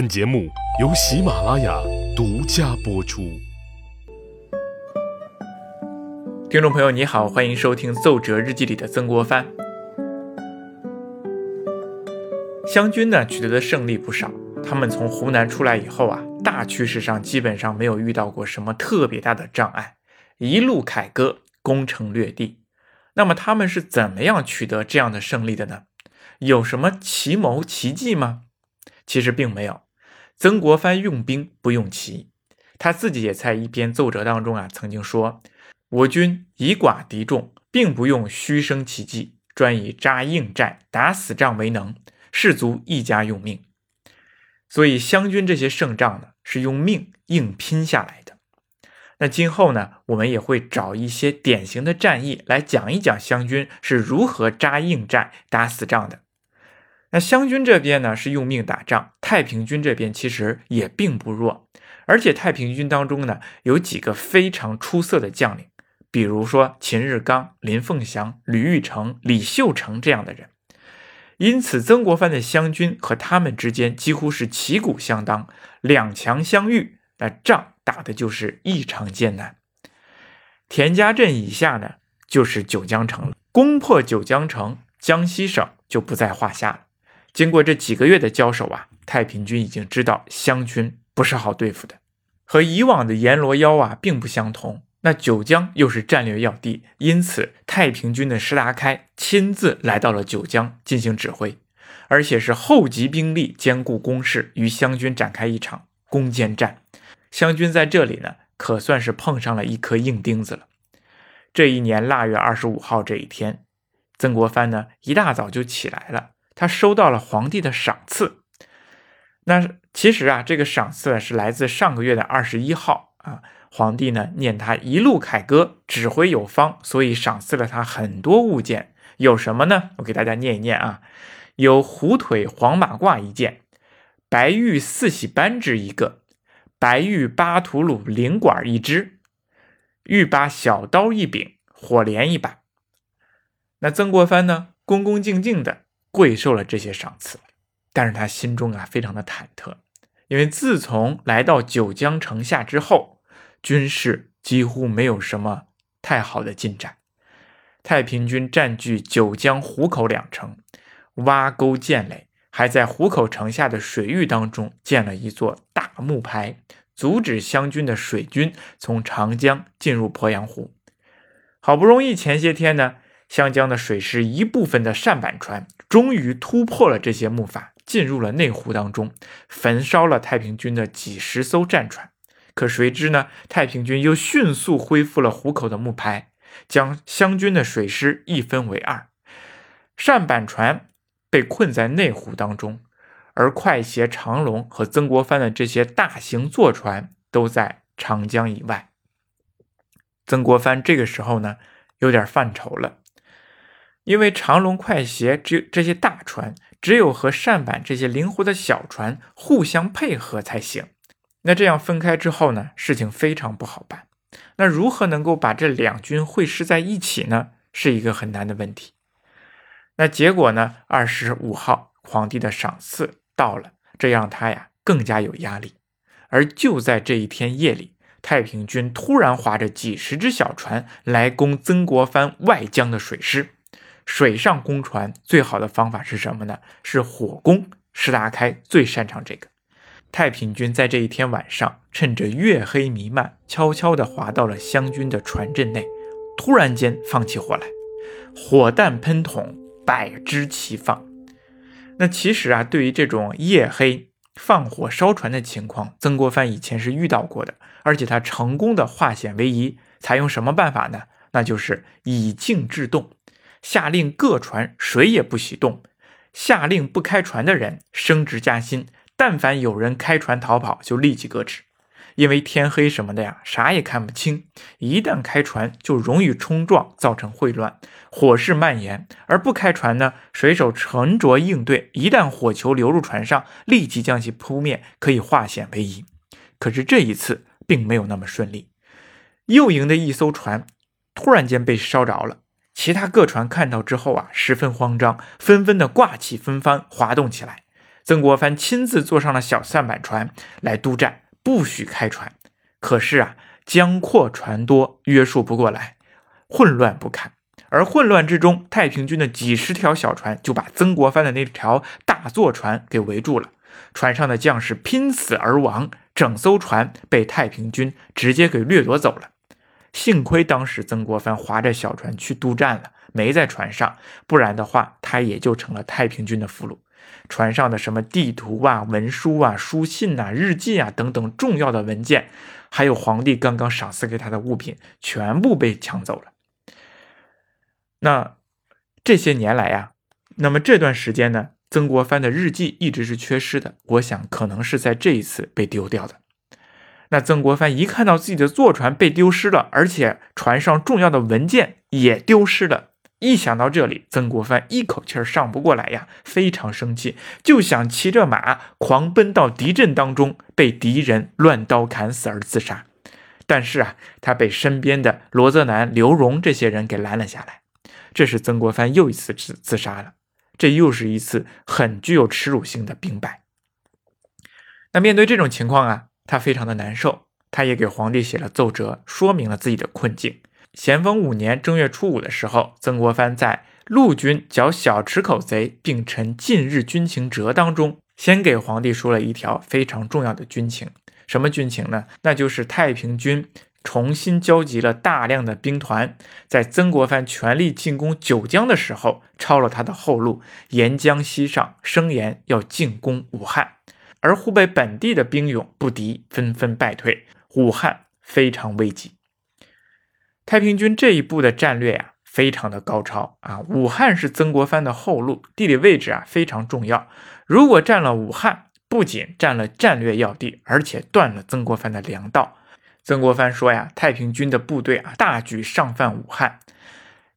本节目由喜马拉雅独家播出。听众朋友，你好，欢迎收听《奏折日记》里的曾国藩。湘军呢取得的胜利不少，他们从湖南出来以后啊，大趋势上基本上没有遇到过什么特别大的障碍，一路凯歌，攻城略地。那么他们是怎么样取得这样的胜利的呢？有什么奇谋奇计吗？其实并没有。曾国藩用兵不用奇，他自己也在一篇奏折当中啊，曾经说：“我军以寡敌众，并不用虚声奇计，专以扎硬寨、打死仗为能。”士卒一家用命，所以湘军这些胜仗呢，是用命硬拼下来的。那今后呢，我们也会找一些典型的战役来讲一讲湘军是如何扎硬寨、打死仗的。那湘军这边呢是用命打仗，太平军这边其实也并不弱，而且太平军当中呢有几个非常出色的将领，比如说秦日纲、林凤祥、吕玉成、李秀成这样的人。因此，曾国藩的湘军和他们之间几乎是旗鼓相当，两强相遇，那仗打的就是异常艰难。田家镇以下呢，就是九江城了。攻破九江城，江西省就不在话下了。经过这几个月的交手啊，太平军已经知道湘军不是好对付的，和以往的阎罗妖啊并不相同。那九江又是战略要地，因此太平军的石达开亲自来到了九江进行指挥，而且是厚集兵力，兼顾攻势，与湘军展开一场攻坚战。湘军在这里呢，可算是碰上了一颗硬钉子了。这一年腊月二十五号这一天，曾国藩呢一大早就起来了，他收到了皇帝的赏赐。那其实啊，这个赏赐是来自上个月的二十一号啊。皇帝呢念他一路凯歌，指挥有方，所以赏赐了他很多物件。有什么呢？我给大家念一念啊，有虎腿黄马褂一件，白玉四喜扳指一个，白玉巴图鲁灵管一只，玉八小刀一柄，火镰一把。那曾国藩呢，恭恭敬敬的跪受了这些赏赐，但是他心中啊非常的忐忑，因为自从来到九江城下之后。军事几乎没有什么太好的进展。太平军占据九江湖口两城，挖沟建垒，还在湖口城下的水域当中建了一座大木牌，阻止湘军的水军从长江进入鄱阳湖。好不容易前些天呢，湘江的水师一部分的扇板船终于突破了这些木筏，进入了内湖当中，焚烧了太平军的几十艘战船。可谁知呢？太平军又迅速恢复了湖口的木牌，将湘军的水师一分为二。扇板船被困在内湖当中，而快协、长龙和曾国藩的这些大型坐船都在长江以外。曾国藩这个时候呢，有点犯愁了，因为长龙、快协只有这些大船，只有和扇板这些灵活的小船互相配合才行。那这样分开之后呢，事情非常不好办。那如何能够把这两军会师在一起呢？是一个很难的问题。那结果呢？二十五号，皇帝的赏赐到了，这让他呀更加有压力。而就在这一天夜里，太平军突然划着几十只小船来攻曾国藩外江的水师。水上攻船最好的方法是什么呢？是火攻。石达开最擅长这个。太平军在这一天晚上，趁着月黑弥漫，悄悄地滑到了湘军的船阵内，突然间放起火来，火弹喷筒，百支齐放。那其实啊，对于这种夜黑放火烧船的情况，曾国藩以前是遇到过的，而且他成功的化险为夷。采用什么办法呢？那就是以静制动，下令各船谁也不许动，下令不开船的人升职加薪。但凡有人开船逃跑，就立即革职，因为天黑什么的呀，啥也看不清。一旦开船，就容易冲撞，造成混乱，火势蔓延；而不开船呢，水手沉着应对，一旦火球流入船上，立即将其扑灭，可以化险为夷。可是这一次并没有那么顺利，右营的一艘船突然间被烧着了，其他各船看到之后啊，十分慌张，纷纷的挂起风帆，滑动起来。曾国藩亲自坐上了小舢板船来督战，不许开船。可是啊，江阔船多，约束不过来，混乱不堪。而混乱之中，太平军的几十条小船就把曾国藩的那条大坐船给围住了，船上的将士拼死而亡，整艘船被太平军直接给掠夺走了。幸亏当时曾国藩划着小船去督战了，没在船上，不然的话，他也就成了太平军的俘虏。船上的什么地图啊、文书啊、书信啊、日记啊等等重要的文件，还有皇帝刚刚赏赐给他的物品，全部被抢走了。那这些年来呀，那么这段时间呢，曾国藩的日记一直是缺失的。我想可能是在这一次被丢掉的。那曾国藩一看到自己的坐船被丢失了，而且船上重要的文件也丢失了，一想到这里，曾国藩一口气儿上不过来呀，非常生气，就想骑着马狂奔到敌阵当中，被敌人乱刀砍死而自杀。但是啊，他被身边的罗泽南、刘荣这些人给拦了下来。这是曾国藩又一次自自杀了，这又是一次很具有耻辱性的兵败。那面对这种情况啊。他非常的难受，他也给皇帝写了奏折，说明了自己的困境。咸丰五年正月初五的时候，曾国藩在陆军剿小池口贼并陈近日军情折当中，先给皇帝说了一条非常重要的军情。什么军情呢？那就是太平军重新交集了大量的兵团，在曾国藩全力进攻九江的时候，抄了他的后路，沿江西上，声言要进攻武汉。而湖北本地的兵勇不敌，纷纷败退，武汉非常危急。太平军这一步的战略呀，非常的高超啊！武汉是曾国藩的后路，地理位置啊非常重要。如果占了武汉，不仅占了战略要地，而且断了曾国藩的粮道。曾国藩说呀：“太平军的部队啊，大举上犯武汉，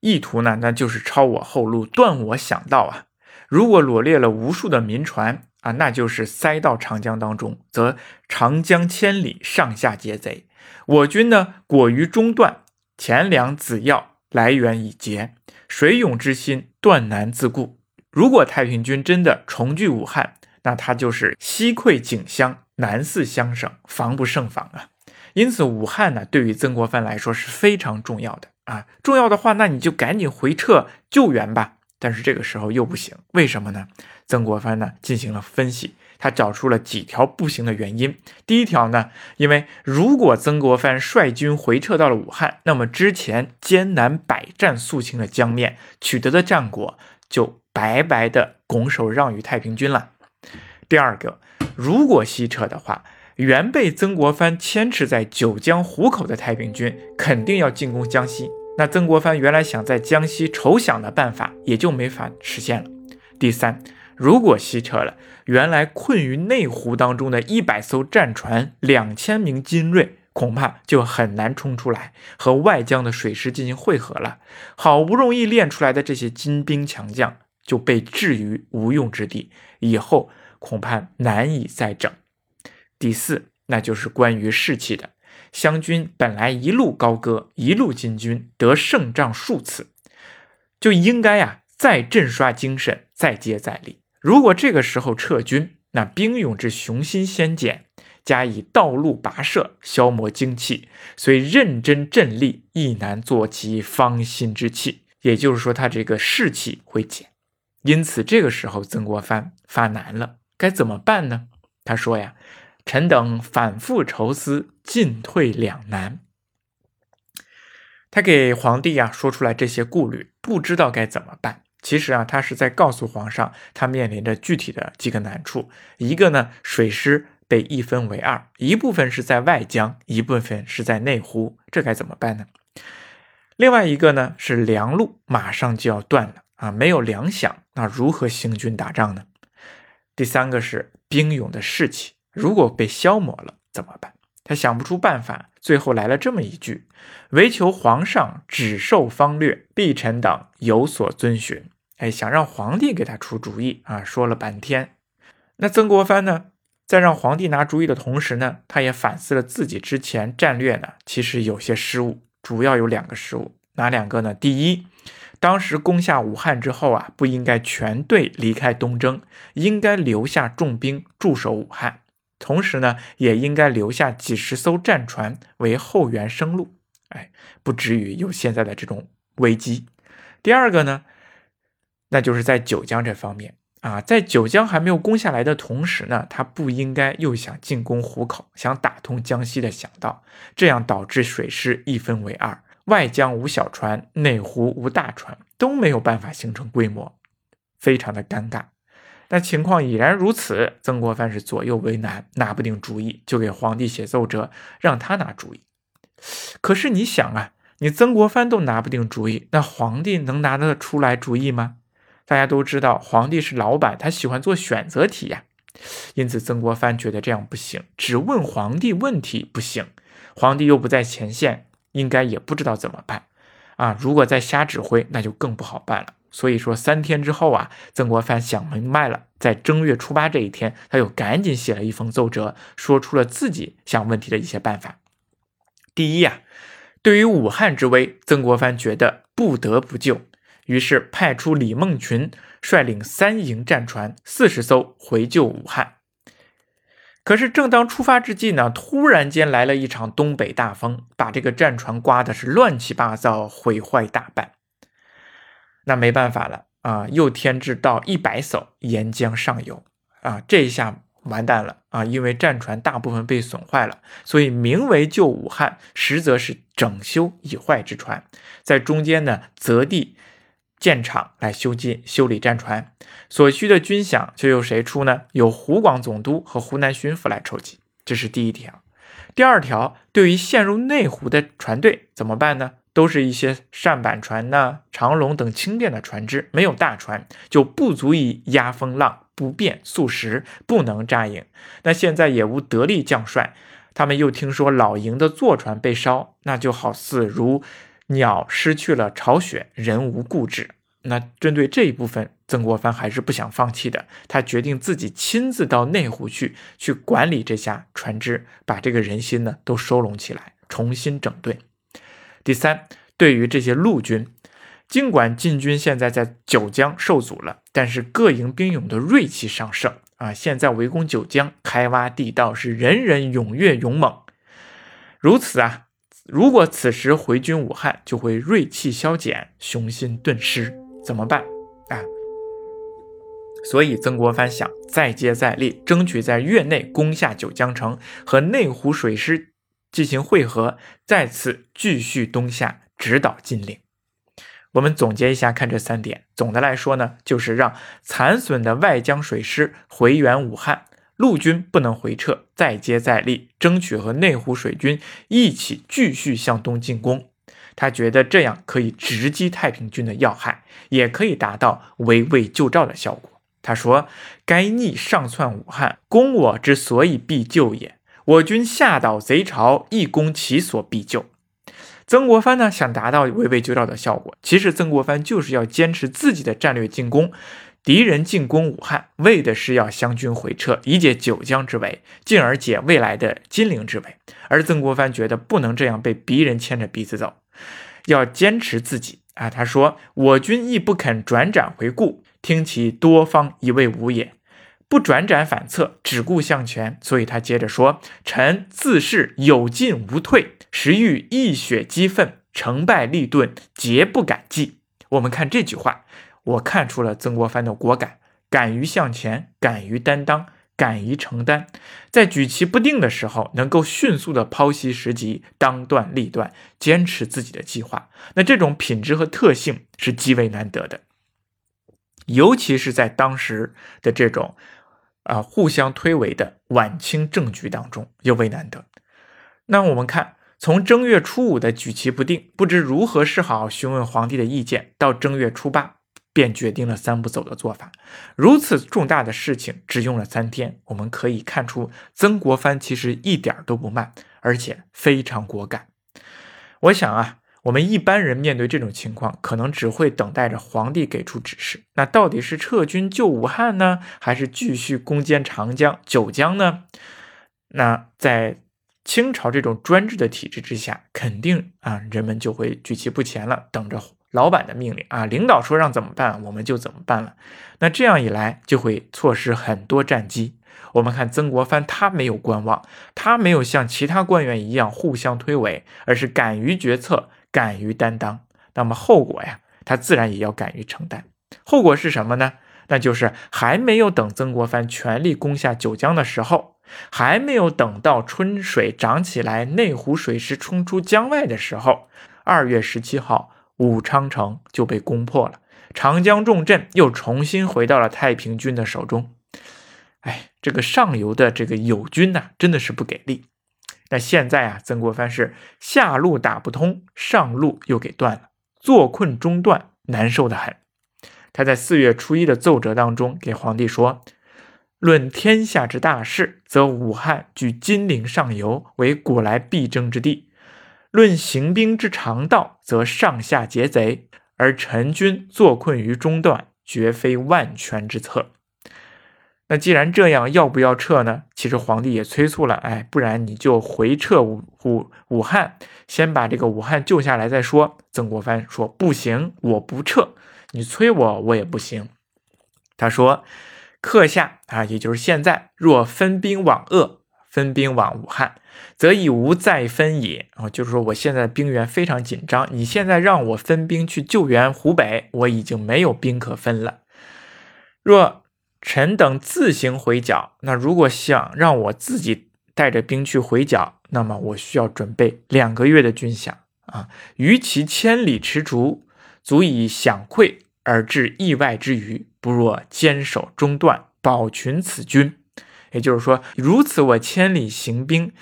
意图呢，那就是抄我后路，断我想道啊！如果罗列了无数的民船。”啊，那就是塞到长江当中，则长江千里，上下皆贼。我军呢，果于中断，钱粮子药来源已竭，水涌之心断难自固。如果太平军真的重聚武汉，那他就是西溃景襄，南四乡省，防不胜防啊。因此，武汉呢，对于曾国藩来说是非常重要的啊。重要的话，那你就赶紧回撤救援吧。但是这个时候又不行，为什么呢？曾国藩呢进行了分析，他找出了几条不行的原因。第一条呢，因为如果曾国藩率军回撤到了武汉，那么之前艰难百战肃清的江面取得的战果就白白的拱手让与太平军了。第二个，如果西撤的话，原被曾国藩牵制在九江湖口的太平军肯定要进攻江西。那曾国藩原来想在江西筹饷的办法也就没法实现了。第三，如果西撤了，原来困于内湖当中的一百艘战船、两千名精锐，恐怕就很难冲出来和外江的水师进行会合了。好不容易练出来的这些精兵强将就被置于无用之地，以后恐怕难以再整。第四，那就是关于士气的。湘军本来一路高歌，一路进军，得胜仗数次，就应该呀再振刷精神，再接再厉。如果这个时候撤军，那兵勇之雄心先减，加以道路跋涉，消磨精气，虽认真振力，亦难做其方心之气。也就是说，他这个士气会减。因此，这个时候曾国藩发难了，该怎么办呢？他说呀。臣等反复愁思，进退两难。他给皇帝呀说出来这些顾虑，不知道该怎么办。其实啊，他是在告诉皇上，他面临着具体的几个难处。一个呢，水师被一分为二，一部分是在外江，一部分是在内湖，这该怎么办呢？另外一个呢，是粮路马上就要断了啊，没有粮饷，那如何行军打仗呢？第三个是兵勇的士气。如果被消磨了怎么办？他想不出办法，最后来了这么一句：“唯求皇上只受方略，必臣等有所遵循。”哎，想让皇帝给他出主意啊！说了半天，那曾国藩呢，在让皇帝拿主意的同时呢，他也反思了自己之前战略呢，其实有些失误，主要有两个失误，哪两个呢？第一，当时攻下武汉之后啊，不应该全队离开东征，应该留下重兵驻守武汉，同时呢，也应该留下几十艘战船为后援生路，哎，不至于有现在的这种危机。第二个呢，那就是在九江这方面啊，在九江还没有攻下来的同时呢，他不应该又想进攻湖口，想打通江西的想到，这样导致水师一分为二。外江无小船，内湖无大船，都没有办法形成规模，非常的尴尬。那情况已然如此，曾国藩是左右为难，拿不定主意，就给皇帝写奏折，让他拿主意。可是你想啊，你曾国藩都拿不定主意，那皇帝能拿得出来主意吗？大家都知道，皇帝是老板，他喜欢做选择题呀。因此，曾国藩觉得这样不行，只问皇帝问题不行，皇帝又不在前线。应该也不知道怎么办啊！如果再瞎指挥，那就更不好办了。所以说，三天之后啊，曾国藩想明白了，在正月初八这一天，他又赶紧写了一封奏折，说出了自己想问题的一些办法。第一啊，对于武汉之危，曾国藩觉得不得不救，于是派出李梦群率领三营战船四十艘回救武汉。可是，正当出发之际呢，突然间来了一场东北大风，把这个战船刮的是乱七八糟，毁坏大半。那没办法了啊，又添置到一百艘沿江上游啊，这一下完蛋了啊！因为战船大部分被损坏了，所以名为救武汉，实则是整修已坏之船，在中间呢择地。建厂来修建修理战船，所需的军饷就由谁出呢？由湖广总督和湖南巡抚来筹集。这是第一条。第二条，对于陷入内湖的船队怎么办呢？都是一些舢板船呐、长龙等轻便的船只，没有大船就不足以压风浪，不便速食，不能扎营。那现在也无得力将帅，他们又听说老营的坐船被烧，那就好似如。鸟失去了巢穴，人无固志。那针对这一部分，曾国藩还是不想放弃的。他决定自己亲自到内湖去，去管理这下船只，把这个人心呢都收拢起来，重新整顿。第三，对于这些陆军，尽管晋军现在在九江受阻了，但是各营兵勇的锐气尚盛啊！现在围攻九江，开挖地道，是人人踊跃勇猛。如此啊。如果此时回军武汉，就会锐气消减，雄心顿失，怎么办啊？所以曾国藩想再接再厉，争取在月内攻下九江城，和内湖水师进行会合，再次继续东下，直捣金陵。我们总结一下，看这三点。总的来说呢，就是让残损的外江水师回援武汉。陆军不能回撤，再接再厉，争取和内湖水军一起继续向东进攻。他觉得这样可以直击太平军的要害，也可以达到围魏救赵的效果。他说：“该逆上窜武汉，攻我之所以必救也。我军下捣贼巢，亦攻其所必救。”曾国藩呢，想达到围魏救赵的效果，其实曾国藩就是要坚持自己的战略进攻。敌人进攻武汉，为的是要湘军回撤，以解九江之围，进而解未来的金陵之围。而曾国藩觉得不能这样被敌人牵着鼻子走，要坚持自己啊。他说：“我军亦不肯转辗回顾，听其多方以为无也，不转辗反侧，只顾向前。”所以他接着说：“臣自是有进无退，时欲一雪激愤，成败利钝，皆不敢计。”我们看这句话。我看出了曾国藩的果敢，敢于向前，敢于担当，敢于承担，在举棋不定的时候，能够迅速的剖析时机，当断立断，坚持自己的计划。那这种品质和特性是极为难得的，尤其是在当时的这种啊互相推诿的晚清政局当中尤为难得。那我们看，从正月初五的举棋不定，不知如何是好，询问皇帝的意见，到正月初八。便决定了三步走的做法。如此重大的事情，只用了三天。我们可以看出，曾国藩其实一点都不慢，而且非常果敢。我想啊，我们一般人面对这种情况，可能只会等待着皇帝给出指示。那到底是撤军救武汉呢，还是继续攻坚长江、九江呢？那在清朝这种专制的体制之下，肯定啊，人们就会举棋不前了，等着。老板的命令啊，领导说让怎么办，我们就怎么办了。那这样一来，就会错失很多战机。我们看曾国藩，他没有观望，他没有像其他官员一样互相推诿，而是敢于决策，敢于担当。那么后果呀，他自然也要敢于承担。后果是什么呢？那就是还没有等曾国藩全力攻下九江的时候，还没有等到春水涨起来，内湖水师冲出江外的时候，二月十七号，武昌城就被攻破了，长江重镇又重新回到了太平军的手中。哎，这个上游的这个友军呐，真的是不给力。那现在啊，曾国藩是下路打不通，上路又给断了，坐困中断，难受的很。他在四月初一的奏折当中给皇帝说：“论天下之大事，则武汉居金陵上游，为古来必争之地；论行兵之常道，则上下劫贼，而臣军坐困于中段，绝非万全之策。”那既然这样，要不要撤呢？其实皇帝也催促了，哎，不然你就回撤武武武汉，先把这个武汉救下来再说。曾国藩说：“不行，我不撤，你催我，我也不行。”他说：“刻下啊，也就是现在，若分兵往鄂，分兵往武汉，则已无再分也。啊，就是说我现在兵源非常紧张，你现在让我分兵去救援湖北，我已经没有兵可分了。若。”臣等自行回剿。那如果想让我自己带着兵去回剿，那么我需要准备两个月的军饷啊。与其千里驰逐，足以饷馈而致意外之余，不若坚守中段，保群此军。也就是说，如此我千里行兵，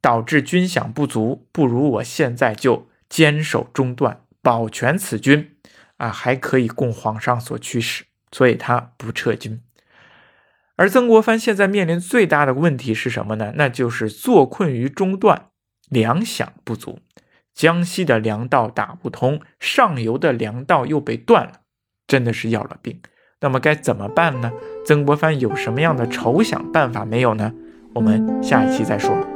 导致军饷不足，不如我现在就坚守中段，保全此军啊，还可以供皇上所驱使。所以他不撤军。而曾国藩现在面临最大的问题是什么呢？那就是坐困于中段，粮饷不足，江西的粮道打不通，上游的粮道又被断了，真的是要了命。那么该怎么办呢？曾国藩有什么样的筹想办法没有呢？我们下一期再说。